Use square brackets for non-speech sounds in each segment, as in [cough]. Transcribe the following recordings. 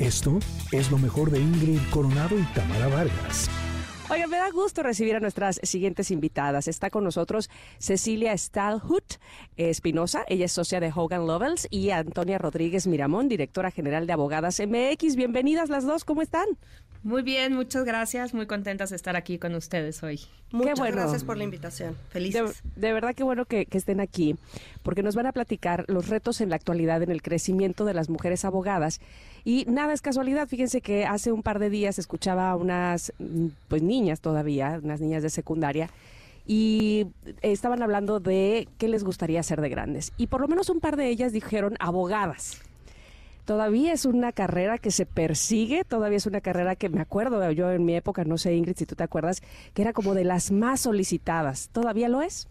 Esto es lo mejor de Ingrid Coronado y Tamara Vargas. Oiga, me da gusto recibir a nuestras siguientes invitadas. Está con nosotros Cecilia Stalhut Espinosa, ella es socia de Hogan Lovells, y Antonia Rodríguez Miramón, directora general de Abogadas MX. Bienvenidas las dos, ¿cómo están? Muy bien, muchas gracias. Muy contentas de estar aquí con ustedes hoy. Muchas gracias por la invitación. Felices. De, verdad que bueno que, estén aquí, porque nos van a platicar los retos en la actualidad en el crecimiento de las mujeres abogadas. Y nada es casualidad. Fíjense que hace un par de días escuchaba a unas mm, pues niñas todavía, unas niñas de secundaria, y estaban hablando de qué les gustaría ser de grandes. Y por lo menos un par de ellas dijeron abogadas todavía es una carrera que se persigue, todavía es una carrera que me acuerdo, yo en mi época, no sé Ingrid si tú te acuerdas, que era como de las más solicitadas. ¿Todavía lo es?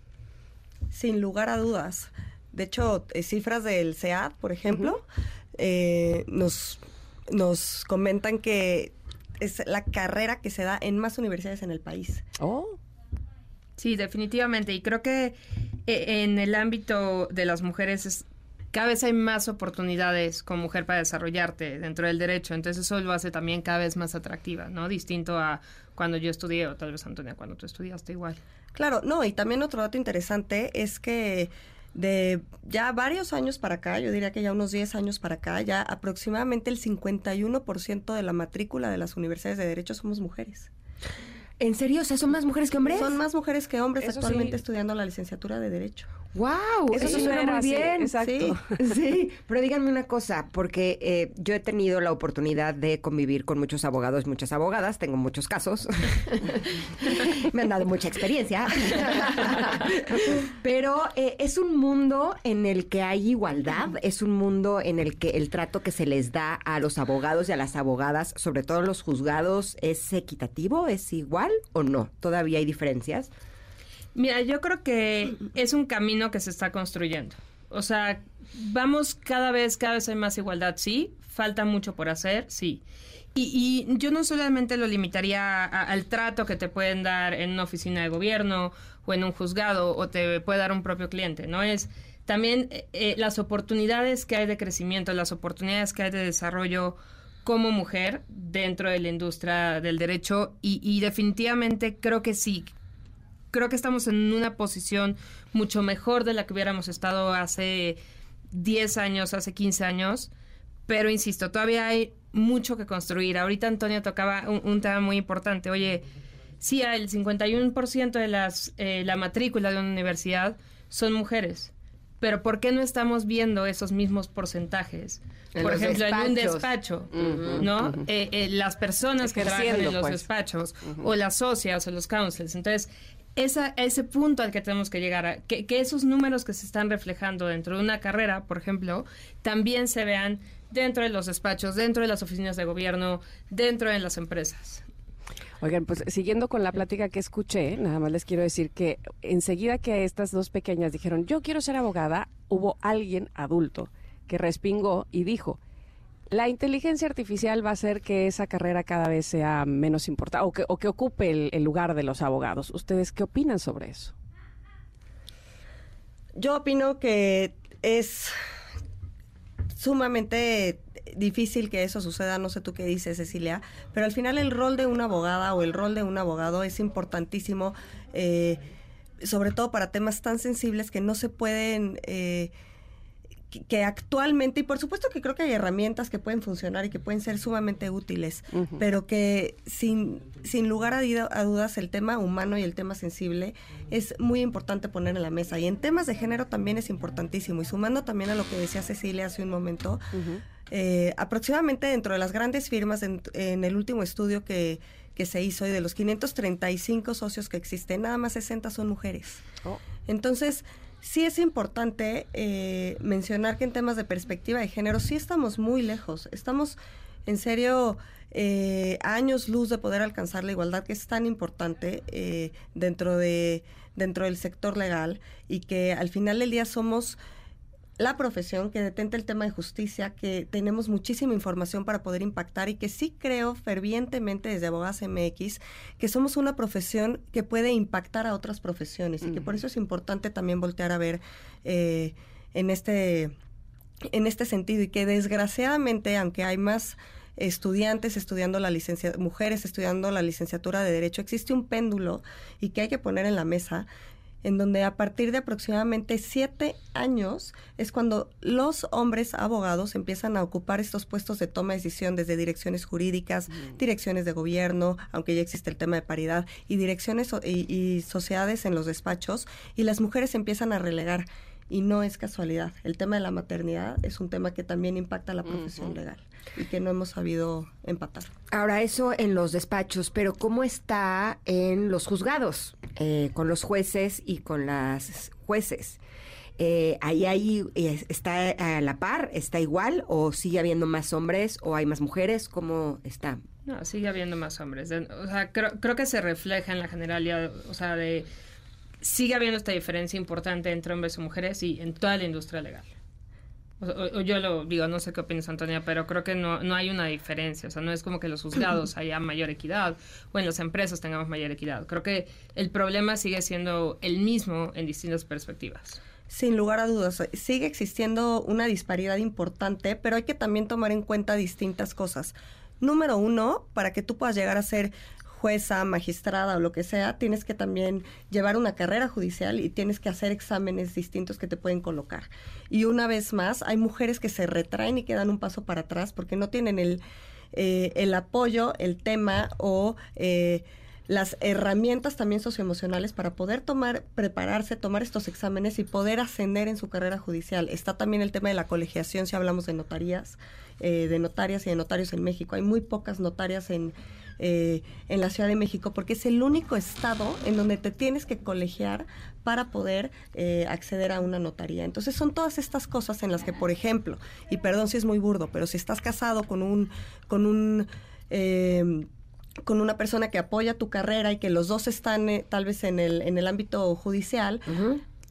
Sin lugar a dudas. De hecho, eh, cifras del SEAD, por ejemplo, eh, nos, nos comentan que es la carrera que se da en más universidades en el país. Oh. Sí, definitivamente. Y creo que eh, en el ámbito de las mujeres es cada vez hay más oportunidades como mujer para desarrollarte dentro del derecho, entonces eso lo hace también cada vez más atractiva, ¿no? Distinto a cuando yo estudié, o tal vez Antonia, cuando tú estudiaste igual. Claro, no, y también otro dato interesante es que de ya varios años para acá, yo diría que ya unos 10 años para acá, ya aproximadamente el 51% de la matrícula de las universidades de derecho somos mujeres. ¿En serio? O sea, ¿son más mujeres que hombres? Son más mujeres que hombres actualmente estudiando la licenciatura de Derecho. ¡Wow! Eso, suena muy bien. exacto. [laughs] Sí. pero díganme una cosa, porque eh, yo he tenido la oportunidad de convivir con muchos abogados, muchas abogadas, tengo muchos casos. [laughs] Me han dado mucha experiencia. [laughs] pero eh, es un mundo en el que hay igualdad, es un mundo en el que el trato que se les da a los abogados y a las abogadas, sobre todo los juzgados, es equitativo, es igual o no? ¿Todavía hay diferencias? Mira, yo creo que es un camino que se está construyendo. O sea, vamos cada vez, cada vez hay más igualdad, sí. Falta mucho por hacer, sí. Y, yo no solamente lo limitaría al trato que te pueden dar en una oficina de gobierno o en un juzgado o te puede dar un propio cliente, ¿no? Es también eh, eh, las oportunidades que hay de crecimiento, las oportunidades que hay de desarrollo como mujer dentro de la industria del derecho y, definitivamente creo que sí, creo que estamos en una posición mucho mejor de la que hubiéramos estado hace 10 años, hace 15 años, pero insisto, todavía hay mucho que construir. Ahorita Antonio tocaba un, tema muy importante. Oye, sí, el 51% de las, eh, la matrícula de una universidad son mujeres. Pero ¿por qué no estamos viendo esos mismos porcentajes? Por ejemplo, en un despacho, ¿no? Eh, eh, las personas que trabajan en los pues. despachos, o las socias, o los councils. Entonces, esa, ese punto al que tenemos que llegar, a, que, esos números que se están reflejando dentro de una carrera, por ejemplo, también se vean dentro de los despachos, dentro de las oficinas de gobierno, dentro de las empresas. Oigan, pues siguiendo con la plática que escuché, nada más les quiero decir que enseguida que estas dos pequeñas dijeron, yo quiero ser abogada, hubo alguien adulto que respingó y dijo, la inteligencia artificial va a hacer que esa carrera cada vez sea menos importante o que, o que ocupe el, lugar de los abogados. ¿Ustedes qué opinan sobre eso? Yo opino que es sumamente difícil que eso suceda, no sé tú qué dices, Cecilia, pero al final el rol de una abogada o el rol de un abogado es importantísimo, eh, sobre todo para temas tan sensibles que no se pueden... Eh, que, actualmente, y por supuesto que creo que hay herramientas que pueden funcionar y que pueden ser sumamente útiles, pero que sin, sin lugar a, dudas el tema humano y el tema sensible es muy importante poner en la mesa. Y en temas de género también es importantísimo. Y sumando también a lo que decía Cecilia hace un momento, eh, aproximadamente dentro de las grandes firmas, en, el último estudio que, que se hizo, y de los 535 socios que existen, nada más 60 son mujeres. Oh. Entonces, sí es importante eh, mencionar que en temas de perspectiva de género sí estamos muy lejos. Estamos en serio eh, años luz de poder alcanzar la igualdad que es tan importante eh, dentro de dentro del sector legal y que al final del día somos la profesión que detenta el tema de justicia, que tenemos muchísima información para poder impactar y que sí creo fervientemente desde Abogadas MX que somos una profesión que puede impactar a otras profesiones y que por eso es importante también voltear a ver eh, en este en este sentido y que desgraciadamente, aunque hay más estudiantes estudiando la licencia, mujeres estudiando la licenciatura de Derecho, existe un péndulo y que hay que poner en la mesa en donde a partir de aproximadamente siete años es cuando los hombres abogados empiezan a ocupar estos puestos de toma de decisión desde direcciones jurídicas, direcciones de gobierno, aunque ya existe el tema de paridad, y direcciones y, y sociedades en los despachos, y las mujeres empiezan a relegar y no es casualidad. El tema de la maternidad es un tema que también impacta a la profesión legal y que no hemos sabido empatar. Ahora, eso en los despachos, pero ¿cómo está en los juzgados, eh, con los jueces y con las jueces? Eh, ahí, ahí eh, está a la par, está igual o sigue habiendo más hombres o hay más mujeres, ¿cómo está? No, sigue habiendo más hombres. O sea, creo, creo que se refleja en la generalidad, o sea, de sigue habiendo esta diferencia importante entre hombres y mujeres y en toda la industria legal. O, yo lo digo, no sé qué opinas, Antonia, pero creo que no, no hay una diferencia. O sea, no es como que los juzgados [clears throat] haya mayor equidad o en las empresas tengamos mayor equidad. Creo que el problema sigue siendo el mismo en distintas perspectivas. Sin lugar a dudas, sigue existiendo una disparidad importante, pero hay que también tomar en cuenta distintas cosas. Número uno, para que tú puedas llegar a ser jueza, magistrada o lo que sea, tienes que también llevar una carrera judicial y tienes que hacer exámenes distintos que te pueden colocar. Y una vez más, hay mujeres que se retraen y quedan un paso para atrás porque no tienen el, eh, el apoyo, el tema o... Eh, las herramientas también socioemocionales para poder tomar, prepararse, tomar estos exámenes y poder ascender en su carrera judicial. Está también el tema de la colegiación, si hablamos de notarías, eh, de notarias y de notarios en México. Hay muy pocas notarias en, eh, en la Ciudad de México, porque es el único estado en donde te tienes que colegiar para poder eh, acceder a una notaría. Entonces son todas estas cosas en las que, por ejemplo, y perdón si es muy burdo, pero si estás casado con un, con un eh, con una persona que apoya tu carrera y que los dos están tal vez en el, en el ámbito judicial,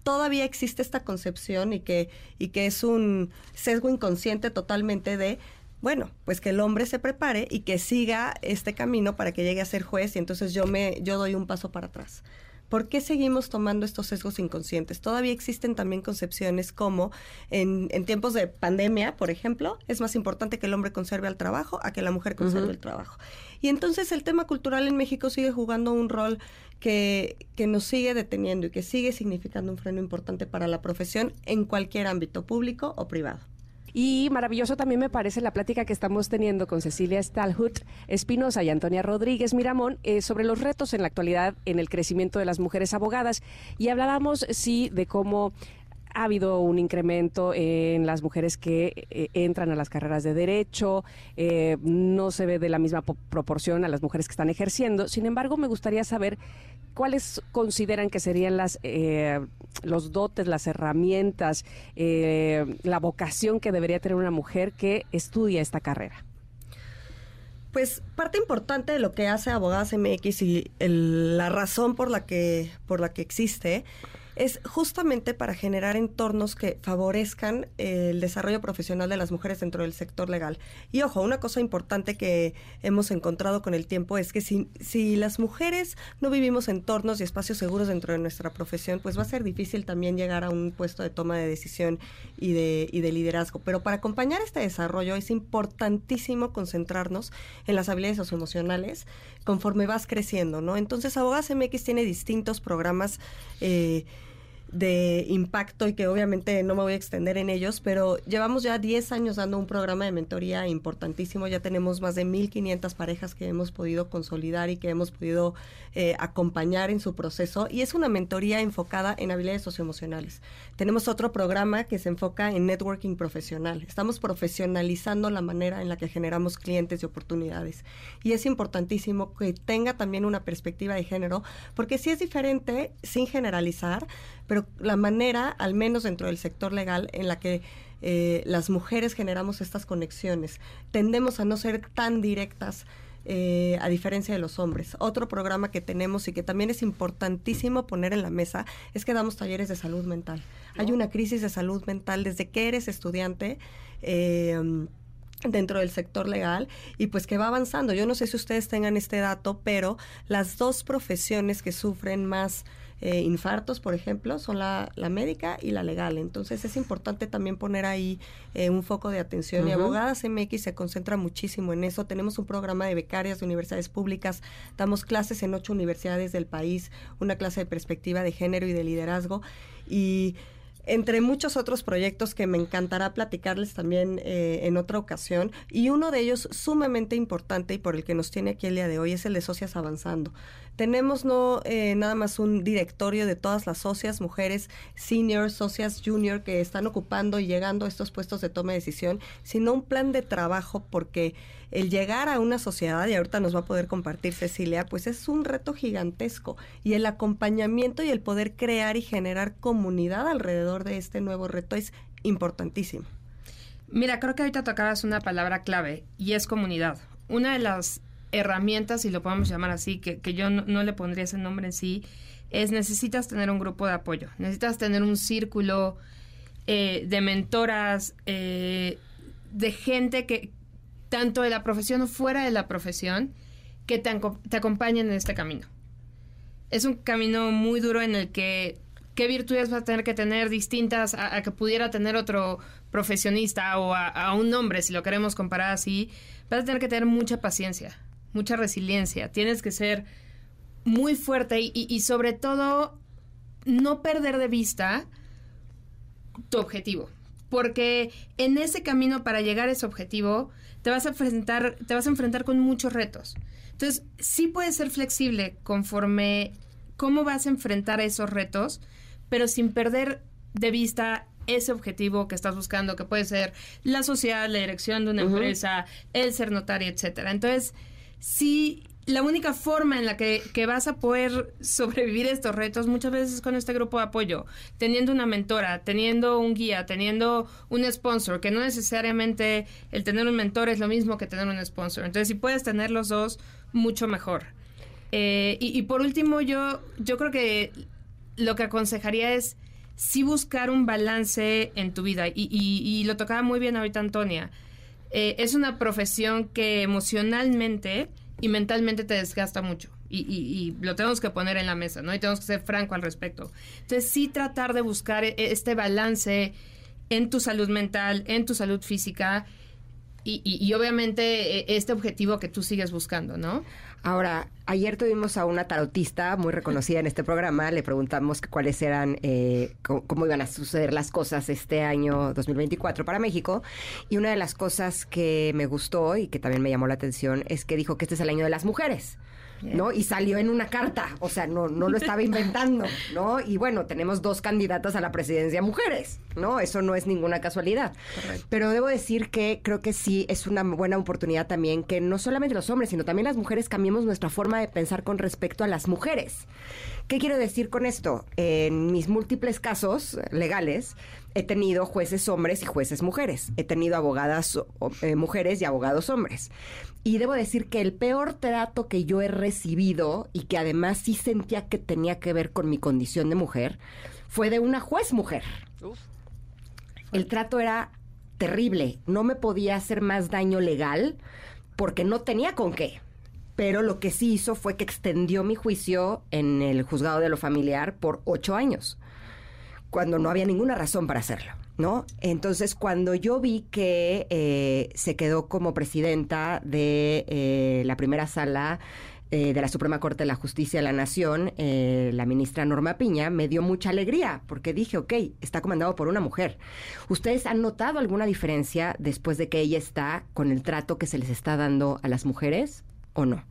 todavía existe esta concepción y que, y que es un sesgo inconsciente totalmente de bueno, pues que el hombre se prepare y que siga este camino para que llegue a ser juez y entonces yo me yo doy un paso para atrás. ¿Por qué seguimos tomando estos sesgos inconscientes? Todavía existen también concepciones como en, tiempos de pandemia, por ejemplo, es más importante que el hombre conserve el trabajo a que la mujer conserve el trabajo. Y entonces el tema cultural en México sigue jugando un rol que, que nos sigue deteniendo y que sigue significando un freno importante para la profesión en cualquier ámbito público o privado. Y maravilloso también me parece la plática que estamos teniendo con Cecilia Stalhut Espinosa y Antonia Rodríguez Miramón eh, sobre los retos en la actualidad en el crecimiento de las mujeres abogadas. Y hablábamos, sí, de cómo ha habido un incremento en las mujeres que eh, entran a las carreras de derecho, eh, no se ve de la misma proporción a las mujeres que están ejerciendo. Sin embargo, me gustaría saber cuáles consideran que serían las eh, los dotes, las herramientas, la vocación que debería tener una mujer que estudia esta carrera. Pues parte importante de lo que hace Abogadas MX y la razón por la que por la que existe es justamente para generar entornos que favorezcan el desarrollo profesional de las mujeres dentro del sector legal. Y ojo, una cosa importante que hemos encontrado con el tiempo es que si, si las mujeres no vivimos entornos y espacios seguros dentro de nuestra profesión, pues va a ser difícil también llegar a un puesto de toma de decisión y de, y de liderazgo. Pero para acompañar este desarrollo es importantísimo concentrarnos en las habilidades socioemocionales conforme vas creciendo, ¿no? Entonces, Abogadas MX tiene distintos programas eh, de impacto y que obviamente no me voy a extender en ellos, pero llevamos ya 10 años dando un programa de mentoría importantísimo, ya tenemos más de 1.500 parejas que hemos podido consolidar y que hemos podido eh, acompañar en su proceso. Y es una mentoría enfocada en habilidades socioemocionales. Tenemos otro programa que se enfoca en networking profesional, estamos profesionalizando la manera en la que generamos clientes y oportunidades. Y es importantísimo que tenga también una perspectiva de género porque si es diferente, sin generalizar, pero la manera, al menos dentro del sector legal, en la que eh, las mujeres generamos estas conexiones, tendemos a no ser tan directas. Eh, a diferencia de los hombres. Otro programa que tenemos y que también es importantísimo poner en la mesa es que damos talleres de salud mental. Hay una crisis de salud mental desde que eres estudiante. Eh, dentro del sector legal y pues que va avanzando. Yo no sé si ustedes tengan este dato, pero las dos profesiones que sufren más eh, infartos, por ejemplo, son la, la, médica y la legal. Entonces es importante también poner ahí eh, un foco de atención. Y Abogadas MX se concentra muchísimo en eso. Tenemos un programa de becarias de universidades públicas, damos clases en ocho universidades del país, una clase de perspectiva de género y de liderazgo. Y entre muchos otros proyectos que me encantará platicarles también eh, en otra ocasión. Y uno de ellos sumamente importante y por el que nos tiene aquí el día de hoy es el de Socias Avanzando. Tenemos no eh, nada más un directorio de todas las socias, mujeres senior, socias junior que están ocupando y llegando a estos puestos de toma de decisión, sino un plan de trabajo porque el llegar a una sociedad, y ahorita nos va a poder compartir Cecilia, pues es un reto gigantesco. Y el acompañamiento y el poder crear y generar comunidad alrededor de este nuevo reto es importantísimo. Mira, creo que ahorita tocabas una palabra clave y es comunidad. Una de las herramientas, si lo podemos llamar así, que, yo no, le pondría ese nombre en sí, es necesitas tener un grupo de apoyo, necesitas tener un círculo eh, de mentoras, eh, de gente que, tanto de la profesión o fuera de la profesión, que te, acompañen en este camino. Es un camino muy duro en el que qué virtudes vas a tener que tener distintas a, que pudiera tener otro profesionista o a, un hombre, si lo queremos comparar así, vas a tener que tener mucha paciencia, mucha resiliencia, tienes que ser muy fuerte y, sobre todo no perder de vista tu objetivo. Porque en ese camino para llegar a ese objetivo te vas a enfrentar, te vas a enfrentar con muchos retos. Entonces, sí puedes ser flexible conforme cómo vas a enfrentar esos retos, pero sin perder de vista ese objetivo que estás buscando, que puede ser la sociedad, la dirección de una empresa, el ser notario, etcétera. Entonces, sí, la única forma en la que, vas a poder sobrevivir estos retos muchas veces es con este grupo de apoyo, teniendo una mentora, teniendo un guía, teniendo un sponsor, que no necesariamente el tener un mentor es lo mismo que tener un sponsor. Entonces, si puedes tener los dos, mucho mejor. Eh, y, por último, yo, yo creo que lo que aconsejaría es sí buscar un balance en tu vida. Y, lo tocaba muy bien ahorita Antonia. Eh, es una profesión que emocionalmente y mentalmente te desgasta mucho. Y, lo tenemos que poner en la mesa, ¿no? Y tenemos que ser franco al respecto. Entonces, sí tratar de buscar e, este balance en tu salud mental, en tu salud física y, y, obviamente e, este objetivo que tú sigues buscando, ¿no? Ahora, ayer tuvimos a una tarotista muy reconocida en este programa, le preguntamos cuáles eran, eh, cómo, iban a suceder las cosas este año 2024 para México, y una de las cosas que me gustó y que también me llamó la atención es que dijo que este es el año de las mujeres. ¿no? Y salió en una carta, o sea, no, no lo estaba inventando, ¿no? Y bueno, tenemos dos candidatas a la presidencia mujeres, ¿no? Eso no es ninguna casualidad. Pero debo decir que creo que sí es una buena oportunidad también que no solamente los hombres, sino también las mujeres cambiemos nuestra forma de pensar con respecto a las mujeres. ¿Qué quiero decir con esto? En mis múltiples casos legales, he tenido jueces hombres y jueces mujeres. He tenido abogadas eh, mujeres y abogados hombres. Y debo decir que el peor trato que yo he recibido y que además sí sentía que tenía que ver con mi condición de mujer fue de una juez mujer. El trato era terrible. No me podía hacer más daño legal porque no tenía con qué. Pero lo que sí hizo fue que extendió mi juicio en el juzgado de lo familiar por ocho años, cuando no había ninguna razón para hacerlo. ¿no? Entonces, cuando yo vi que eh, se quedó como presidenta de eh, la primera sala eh, de la Suprema Corte de la Justicia de la Nación, la ministra Norma Piña, me dio mucha alegría porque dije, ok, está comandado por una mujer. ¿Ustedes han notado alguna diferencia después de que ella está con el trato que se les está dando a las mujeres o no?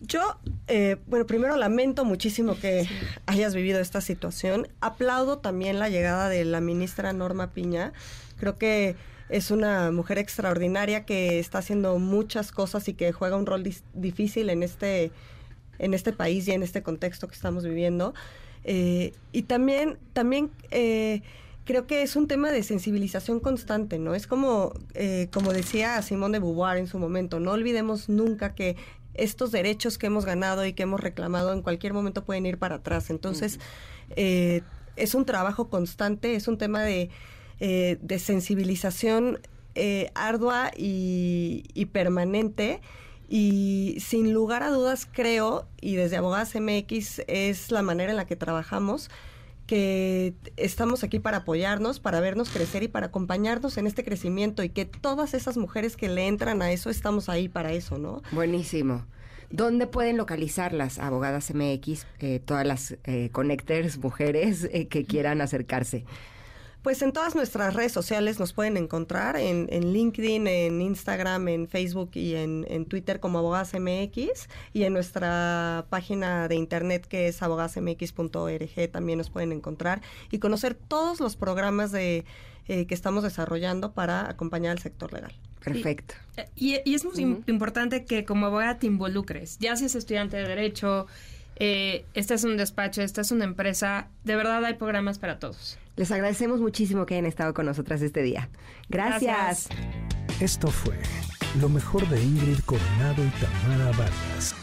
Yo, eh, bueno, primero lamento muchísimo que hayas vivido esta situación. Aplaudo también la llegada de la ministra Norma Piña. Creo que es una mujer extraordinaria que está haciendo muchas cosas y que juega un rol difícil en este, en este país y en este contexto que estamos viviendo. Eh, y también, también eh, creo que es un tema de sensibilización constante, ¿no? Es como, como decía Simón de Beauvoir en su momento, no olvidemos nunca que estos derechos que hemos ganado y que hemos reclamado en cualquier momento pueden ir para atrás. Entonces, eh, es un trabajo constante, es un tema de, eh, de sensibilización eh, ardua y, permanente. Y sin lugar a dudas creo, y desde Abogadas MX es la manera en la que trabajamos, que estamos aquí para apoyarnos, para vernos crecer y para acompañarnos en este crecimiento y que todas esas mujeres que le entran a eso, estamos ahí para eso, ¿no? Buenísimo. ¿Dónde pueden localizar las abogadas MX, eh, todas las connectors, mujeres que quieran acercarse? Pues en todas nuestras redes sociales nos pueden encontrar, en, en LinkedIn, en Instagram, en Facebook y en, en, Twitter como Abogadas MX y en nuestra página de internet que es abogadasmx.org también nos pueden encontrar y conocer todos los programas de eh, que estamos desarrollando para acompañar al sector legal. Perfecto. Y, y, y es muy uh -huh. importante que como abogada te involucres, ya seas estudiante de derecho, eh, este es un despacho, esta es una empresa, de verdad hay programas para todos. Les agradecemos muchísimo que hayan estado con nosotras este día. Gracias. Esto fue lo mejor de Ingrid Coronado y Tamara Vargas.